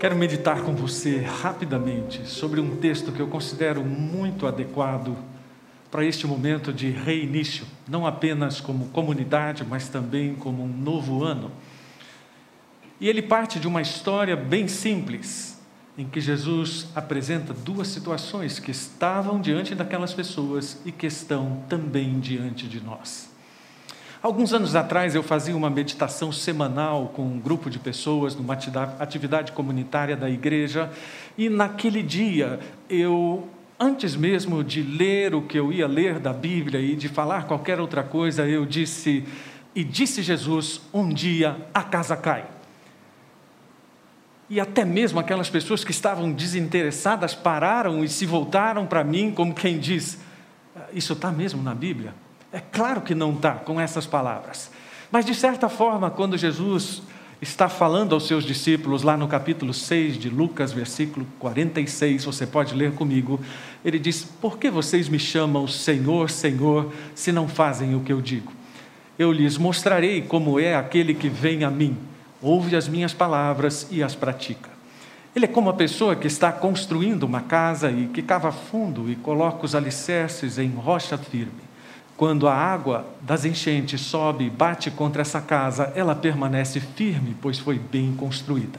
Quero meditar com você rapidamente sobre um texto que eu considero muito adequado para este momento de reinício, não apenas como comunidade, mas também como um novo ano. E ele parte de uma história bem simples, em que Jesus apresenta duas situações que estavam diante daquelas pessoas e que estão também diante de nós. Alguns anos atrás eu fazia uma meditação semanal com um grupo de pessoas numa atividade comunitária da igreja e naquele dia eu antes mesmo de ler o que eu ia ler da Bíblia e de falar qualquer outra coisa, eu disse e disse Jesus, um dia a casa cai. E até mesmo aquelas pessoas que estavam desinteressadas pararam e se voltaram para mim como quem diz: Isso está mesmo na Bíblia? É claro que não está com essas palavras. Mas, de certa forma, quando Jesus está falando aos seus discípulos, lá no capítulo 6 de Lucas, versículo 46, você pode ler comigo, ele diz: Por que vocês me chamam Senhor, Senhor, se não fazem o que eu digo? Eu lhes mostrarei como é aquele que vem a mim, ouve as minhas palavras e as pratica. Ele é como a pessoa que está construindo uma casa e que cava fundo e coloca os alicerces em rocha firme. Quando a água das enchentes sobe e bate contra essa casa, ela permanece firme, pois foi bem construída.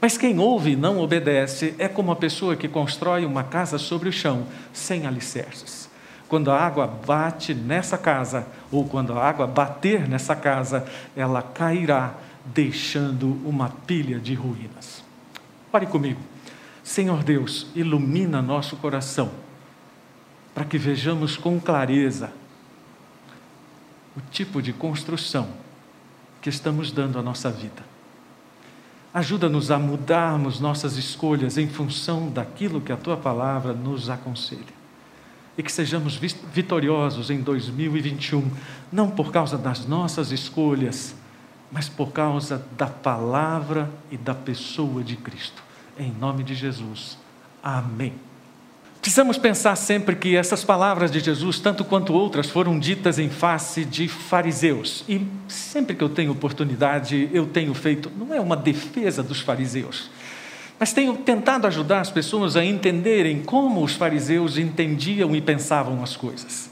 Mas quem ouve e não obedece é como a pessoa que constrói uma casa sobre o chão, sem alicerces. Quando a água bate nessa casa, ou quando a água bater nessa casa, ela cairá, deixando uma pilha de ruínas. Pare comigo. Senhor Deus, ilumina nosso coração, para que vejamos com clareza o tipo de construção que estamos dando à nossa vida. Ajuda-nos a mudarmos nossas escolhas em função daquilo que a tua palavra nos aconselha. E que sejamos vitoriosos em 2021, não por causa das nossas escolhas, mas por causa da palavra e da pessoa de Cristo. Em nome de Jesus. Amém. Precisamos pensar sempre que essas palavras de Jesus, tanto quanto outras, foram ditas em face de fariseus. E sempre que eu tenho oportunidade, eu tenho feito, não é uma defesa dos fariseus, mas tenho tentado ajudar as pessoas a entenderem como os fariseus entendiam e pensavam as coisas.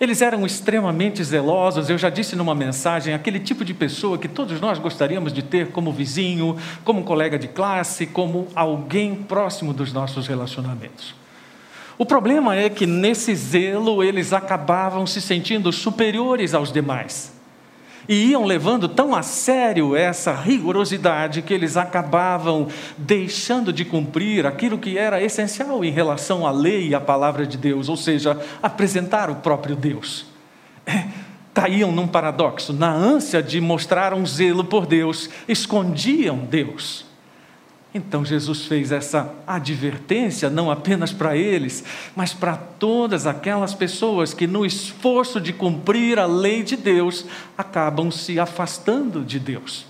Eles eram extremamente zelosos, eu já disse numa mensagem, aquele tipo de pessoa que todos nós gostaríamos de ter como vizinho, como colega de classe, como alguém próximo dos nossos relacionamentos. O problema é que nesse zelo eles acabavam se sentindo superiores aos demais. E iam levando tão a sério essa rigorosidade que eles acabavam deixando de cumprir aquilo que era essencial em relação à lei e à palavra de Deus, ou seja, apresentar o próprio Deus. É, caíam num paradoxo, na ânsia de mostrar um zelo por Deus, escondiam Deus. Então Jesus fez essa advertência não apenas para eles, mas para todas aquelas pessoas que, no esforço de cumprir a lei de Deus, acabam se afastando de Deus.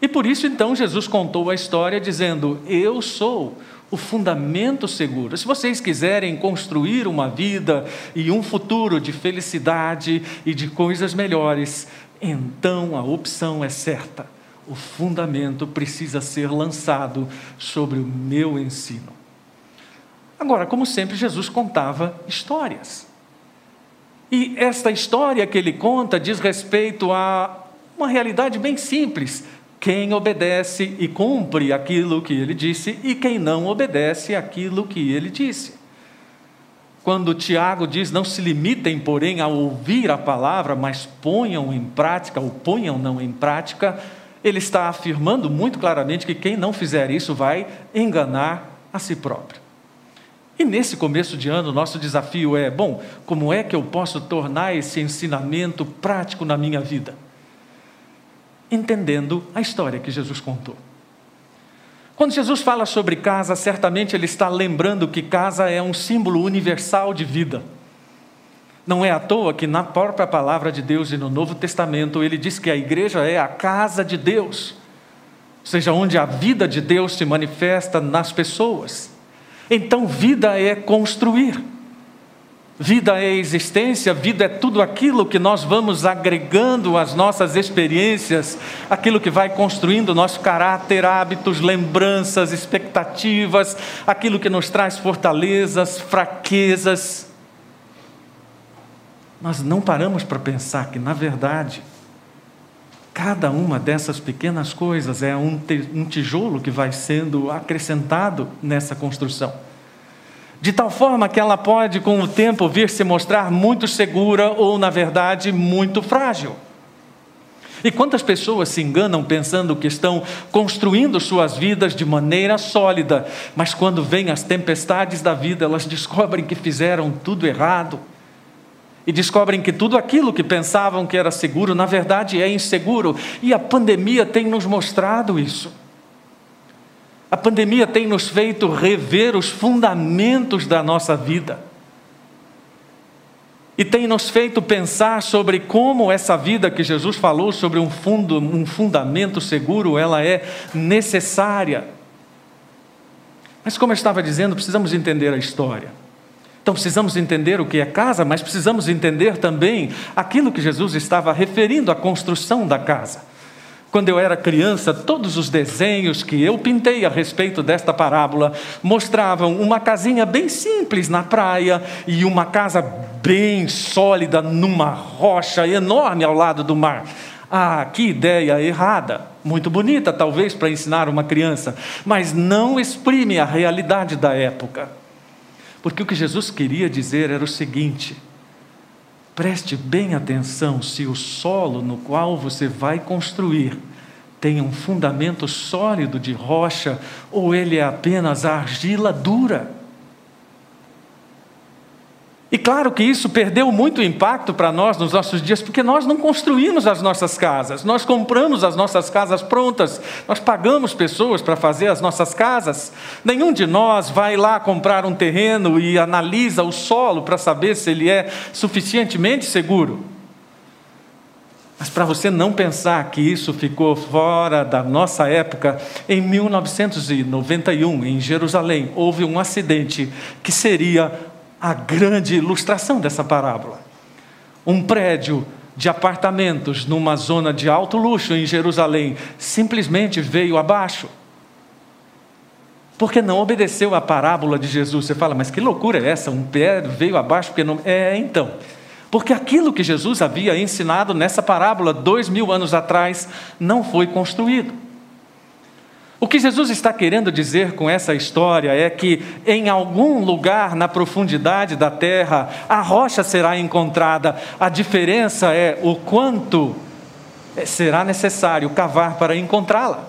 E por isso, então, Jesus contou a história dizendo: Eu sou o fundamento seguro. Se vocês quiserem construir uma vida e um futuro de felicidade e de coisas melhores, então a opção é certa o fundamento precisa ser lançado sobre o meu ensino. Agora, como sempre, Jesus contava histórias. E esta história que ele conta diz respeito a uma realidade bem simples. Quem obedece e cumpre aquilo que ele disse, e quem não obedece aquilo que ele disse. Quando Tiago diz: Não se limitem, porém, a ouvir a palavra, mas ponham em prática, ou ponham não em prática, ele está afirmando muito claramente que quem não fizer isso vai enganar a si próprio. E nesse começo de ano, nosso desafio é: bom, como é que eu posso tornar esse ensinamento prático na minha vida? Entendendo a história que Jesus contou. Quando Jesus fala sobre casa, certamente ele está lembrando que casa é um símbolo universal de vida. Não é à toa que na própria palavra de Deus e no Novo Testamento ele diz que a igreja é a casa de Deus, ou seja, onde a vida de Deus se manifesta nas pessoas. Então, vida é construir. Vida é existência, vida é tudo aquilo que nós vamos agregando às nossas experiências, aquilo que vai construindo nosso caráter, hábitos, lembranças, expectativas, aquilo que nos traz fortalezas, fraquezas. Nós não paramos para pensar que, na verdade, cada uma dessas pequenas coisas é um tijolo que vai sendo acrescentado nessa construção de tal forma que ela pode, com o tempo, vir se mostrar muito segura ou, na verdade, muito frágil. E quantas pessoas se enganam pensando que estão construindo suas vidas de maneira sólida, mas quando vêm as tempestades da vida, elas descobrem que fizeram tudo errado. E descobrem que tudo aquilo que pensavam que era seguro, na verdade é inseguro. E a pandemia tem nos mostrado isso. A pandemia tem nos feito rever os fundamentos da nossa vida. E tem nos feito pensar sobre como essa vida que Jesus falou sobre um, fundo, um fundamento seguro, ela é necessária. Mas como eu estava dizendo, precisamos entender a história. Então precisamos entender o que é casa, mas precisamos entender também aquilo que Jesus estava referindo à construção da casa. Quando eu era criança, todos os desenhos que eu pintei a respeito desta parábola mostravam uma casinha bem simples na praia e uma casa bem sólida numa rocha enorme ao lado do mar. Ah, que ideia errada! Muito bonita, talvez, para ensinar uma criança, mas não exprime a realidade da época. Porque o que Jesus queria dizer era o seguinte: Preste bem atenção se o solo no qual você vai construir tem um fundamento sólido de rocha ou ele é apenas argila dura. E claro que isso perdeu muito impacto para nós nos nossos dias, porque nós não construímos as nossas casas, nós compramos as nossas casas prontas, nós pagamos pessoas para fazer as nossas casas. Nenhum de nós vai lá comprar um terreno e analisa o solo para saber se ele é suficientemente seguro. Mas para você não pensar que isso ficou fora da nossa época, em 1991, em Jerusalém, houve um acidente que seria a grande ilustração dessa parábola. Um prédio de apartamentos numa zona de alto luxo em Jerusalém simplesmente veio abaixo. Porque não obedeceu à parábola de Jesus. Você fala, mas que loucura é essa? Um pé veio abaixo porque não. É, então. Porque aquilo que Jesus havia ensinado nessa parábola dois mil anos atrás não foi construído. O que Jesus está querendo dizer com essa história é que em algum lugar na profundidade da terra a rocha será encontrada. A diferença é o quanto será necessário cavar para encontrá-la.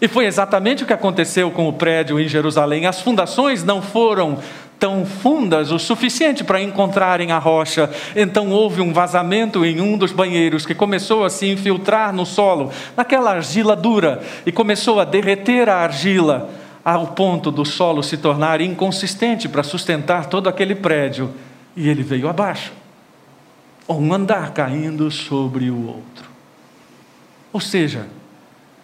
E foi exatamente o que aconteceu com o prédio em Jerusalém. As fundações não foram tão fundas o suficiente para encontrarem a rocha. Então houve um vazamento em um dos banheiros que começou a se infiltrar no solo, naquela argila dura, e começou a derreter a argila ao ponto do solo se tornar inconsistente para sustentar todo aquele prédio, e ele veio abaixo. Um andar caindo sobre o outro. Ou seja,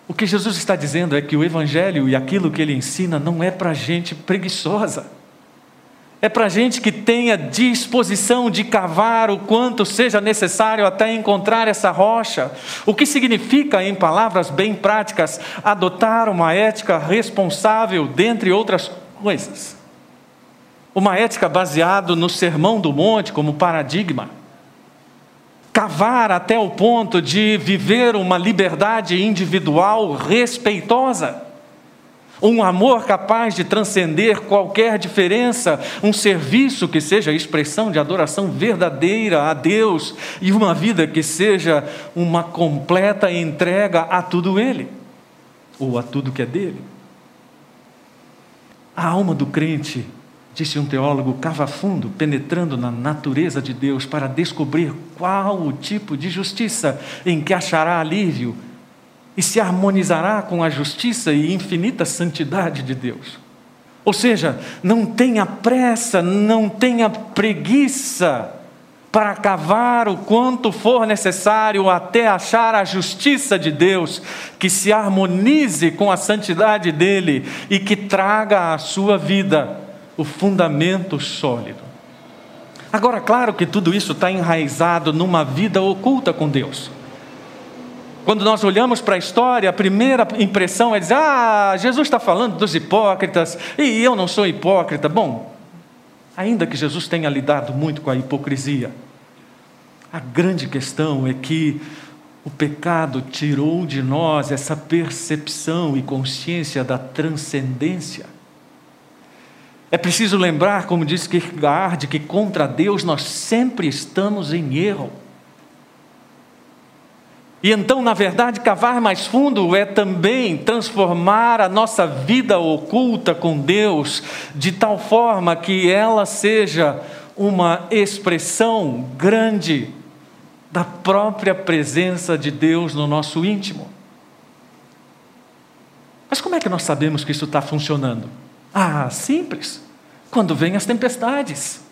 o que Jesus está dizendo é que o Evangelho e aquilo que ele ensina não é para gente preguiçosa. É para gente que tenha disposição de cavar o quanto seja necessário até encontrar essa rocha. O que significa, em palavras bem práticas, adotar uma ética responsável, dentre outras coisas. Uma ética baseada no Sermão do Monte como paradigma. Cavar até o ponto de viver uma liberdade individual respeitosa um amor capaz de transcender qualquer diferença, um serviço que seja expressão de adoração verdadeira a Deus e uma vida que seja uma completa entrega a tudo Ele, ou a tudo que é dele. A alma do crente, disse um teólogo, cava fundo, penetrando na natureza de Deus para descobrir qual o tipo de justiça em que achará alívio e se harmonizará com a justiça e infinita santidade de Deus. Ou seja, não tenha pressa, não tenha preguiça para cavar o quanto for necessário até achar a justiça de Deus, que se harmonize com a santidade dele e que traga à sua vida o fundamento sólido. Agora, claro que tudo isso está enraizado numa vida oculta com Deus. Quando nós olhamos para a história, a primeira impressão é dizer: ah, Jesus está falando dos hipócritas e eu não sou hipócrita. Bom, ainda que Jesus tenha lidado muito com a hipocrisia, a grande questão é que o pecado tirou de nós essa percepção e consciência da transcendência. É preciso lembrar, como diz Kierkegaard, que contra Deus nós sempre estamos em erro. E então, na verdade, cavar mais fundo é também transformar a nossa vida oculta com Deus de tal forma que ela seja uma expressão grande da própria presença de Deus no nosso íntimo. Mas como é que nós sabemos que isso está funcionando? Ah, simples. Quando vêm as tempestades.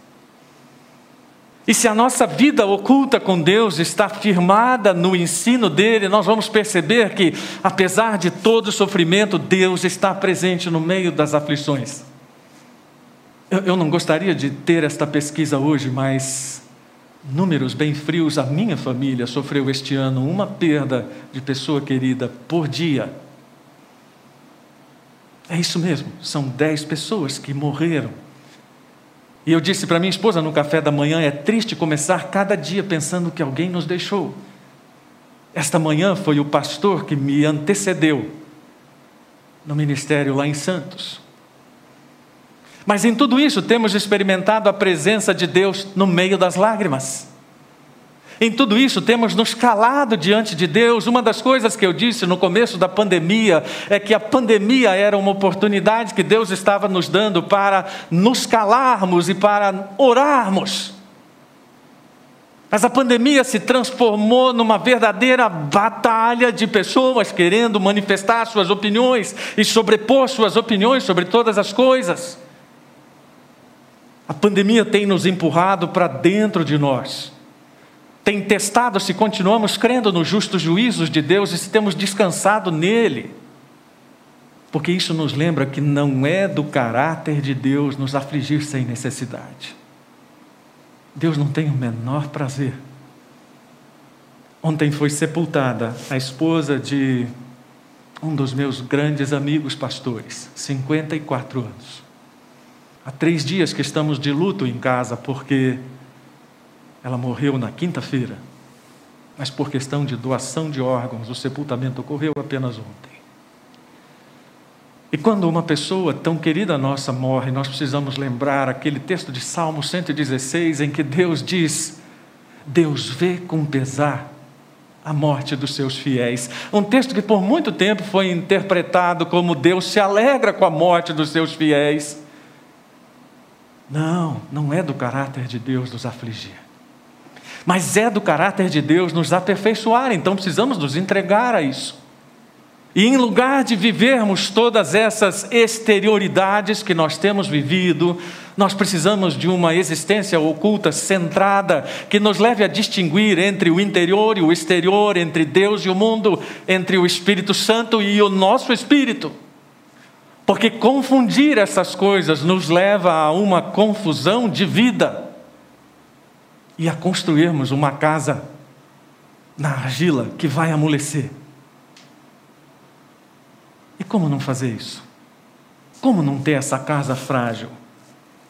E se a nossa vida oculta com Deus está firmada no ensino dele, nós vamos perceber que, apesar de todo o sofrimento, Deus está presente no meio das aflições. Eu, eu não gostaria de ter esta pesquisa hoje, mas números bem frios, a minha família sofreu este ano uma perda de pessoa querida por dia. É isso mesmo, são dez pessoas que morreram. E eu disse para minha esposa no café da manhã: é triste começar cada dia pensando que alguém nos deixou. Esta manhã foi o pastor que me antecedeu no ministério lá em Santos. Mas em tudo isso temos experimentado a presença de Deus no meio das lágrimas. Em tudo isso, temos nos calado diante de Deus. Uma das coisas que eu disse no começo da pandemia é que a pandemia era uma oportunidade que Deus estava nos dando para nos calarmos e para orarmos. Mas a pandemia se transformou numa verdadeira batalha de pessoas querendo manifestar suas opiniões e sobrepor suas opiniões sobre todas as coisas. A pandemia tem nos empurrado para dentro de nós tem testado se continuamos crendo nos justos juízos de Deus e se temos descansado nele. Porque isso nos lembra que não é do caráter de Deus nos afligir sem necessidade. Deus não tem o menor prazer. Ontem foi sepultada a esposa de um dos meus grandes amigos pastores, 54 anos. Há três dias que estamos de luto em casa porque ela morreu na quinta-feira, mas por questão de doação de órgãos, o sepultamento ocorreu apenas ontem. E quando uma pessoa tão querida nossa morre, nós precisamos lembrar aquele texto de Salmo 116 em que Deus diz: Deus vê com pesar a morte dos seus fiéis. Um texto que por muito tempo foi interpretado como Deus se alegra com a morte dos seus fiéis. Não, não é do caráter de Deus nos afligir mas é do caráter de Deus nos aperfeiçoar, então precisamos nos entregar a isso. E em lugar de vivermos todas essas exterioridades que nós temos vivido, nós precisamos de uma existência oculta, centrada, que nos leve a distinguir entre o interior e o exterior, entre Deus e o mundo, entre o Espírito Santo e o nosso espírito. Porque confundir essas coisas nos leva a uma confusão de vida e a construirmos uma casa na argila que vai amolecer. E como não fazer isso? Como não ter essa casa frágil?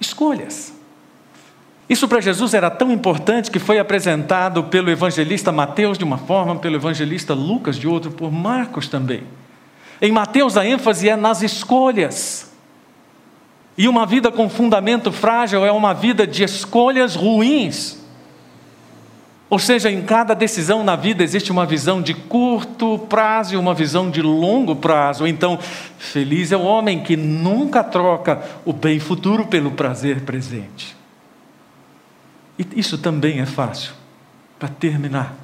Escolhas. Isso para Jesus era tão importante que foi apresentado pelo evangelista Mateus de uma forma, pelo evangelista Lucas de outra, por Marcos também. Em Mateus a ênfase é nas escolhas. E uma vida com fundamento frágil é uma vida de escolhas ruins. Ou seja, em cada decisão na vida existe uma visão de curto prazo e uma visão de longo prazo. Então, feliz é o homem que nunca troca o bem futuro pelo prazer presente. E isso também é fácil. Para terminar,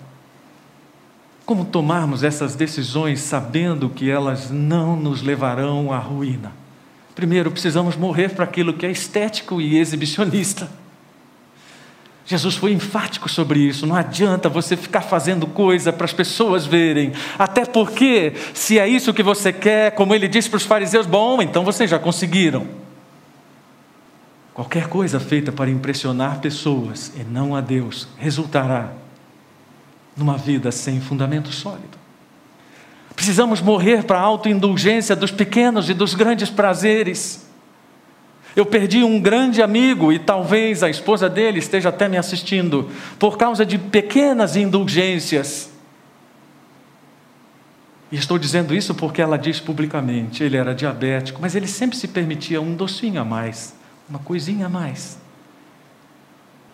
como tomarmos essas decisões sabendo que elas não nos levarão à ruína? Primeiro, precisamos morrer para aquilo que é estético e exibicionista. Jesus foi enfático sobre isso. Não adianta você ficar fazendo coisa para as pessoas verem. Até porque, se é isso que você quer, como ele disse para os fariseus, bom, então vocês já conseguiram. Qualquer coisa feita para impressionar pessoas e não a Deus resultará numa vida sem fundamento sólido. Precisamos morrer para a autoindulgência dos pequenos e dos grandes prazeres. Eu perdi um grande amigo e talvez a esposa dele esteja até me assistindo por causa de pequenas indulgências. E estou dizendo isso porque ela diz publicamente: ele era diabético, mas ele sempre se permitia um docinho a mais uma coisinha a mais.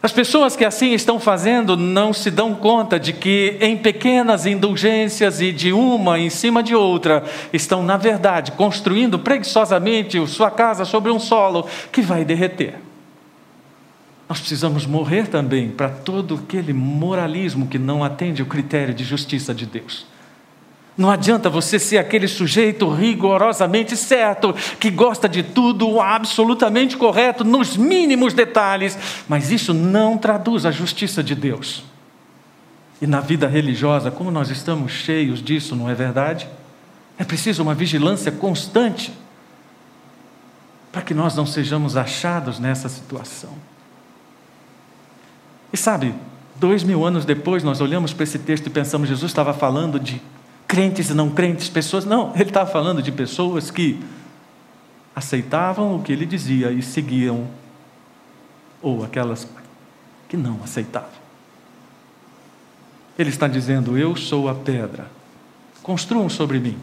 As pessoas que assim estão fazendo não se dão conta de que, em pequenas indulgências e de uma em cima de outra, estão, na verdade, construindo preguiçosamente sua casa sobre um solo que vai derreter. Nós precisamos morrer também para todo aquele moralismo que não atende o critério de justiça de Deus. Não adianta você ser aquele sujeito rigorosamente certo, que gosta de tudo absolutamente correto, nos mínimos detalhes, mas isso não traduz a justiça de Deus. E na vida religiosa, como nós estamos cheios disso, não é verdade? É preciso uma vigilância constante para que nós não sejamos achados nessa situação. E sabe, dois mil anos depois, nós olhamos para esse texto e pensamos: Jesus estava falando de crentes e não crentes, pessoas. Não, ele estava falando de pessoas que aceitavam o que ele dizia e seguiam, ou aquelas que não aceitavam. Ele está dizendo: Eu sou a pedra, construam sobre mim,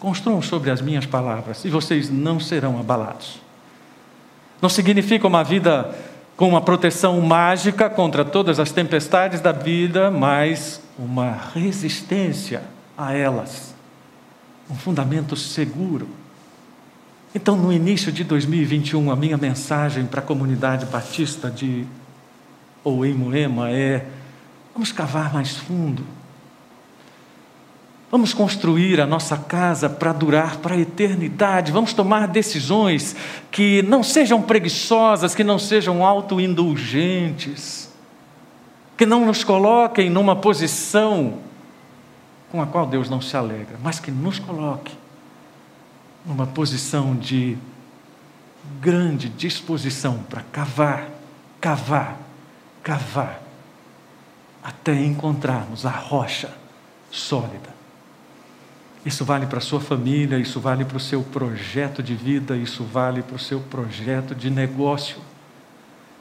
construam sobre as minhas palavras, e vocês não serão abalados. Não significa uma vida com uma proteção mágica contra todas as tempestades da vida, mas uma resistência a elas um fundamento seguro. Então, no início de 2021, a minha mensagem para a comunidade batista de ou em Moema é: vamos cavar mais fundo. Vamos construir a nossa casa para durar para a eternidade. Vamos tomar decisões que não sejam preguiçosas, que não sejam autoindulgentes, que não nos coloquem numa posição com a qual Deus não se alegra, mas que nos coloque numa posição de grande disposição para cavar, cavar, cavar, até encontrarmos a rocha sólida. Isso vale para a sua família, isso vale para o seu projeto de vida, isso vale para o seu projeto de negócio,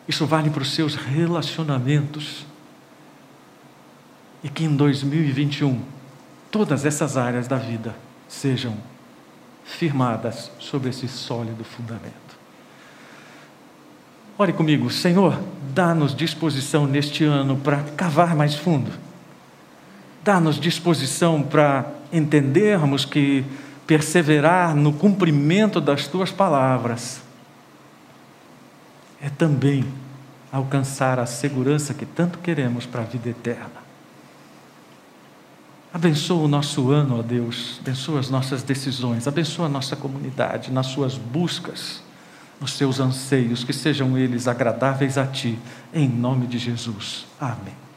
isso vale para os seus relacionamentos. E que em 2021 todas essas áreas da vida sejam firmadas sobre esse sólido fundamento. Ore comigo, Senhor, dá-nos disposição neste ano para cavar mais fundo. Dá-nos disposição para entendermos que perseverar no cumprimento das tuas palavras é também alcançar a segurança que tanto queremos para a vida eterna. Abençoa o nosso ano, ó Deus. Abençoa as nossas decisões. Abençoa a nossa comunidade nas suas buscas, nos seus anseios, que sejam eles agradáveis a Ti. Em nome de Jesus. Amém.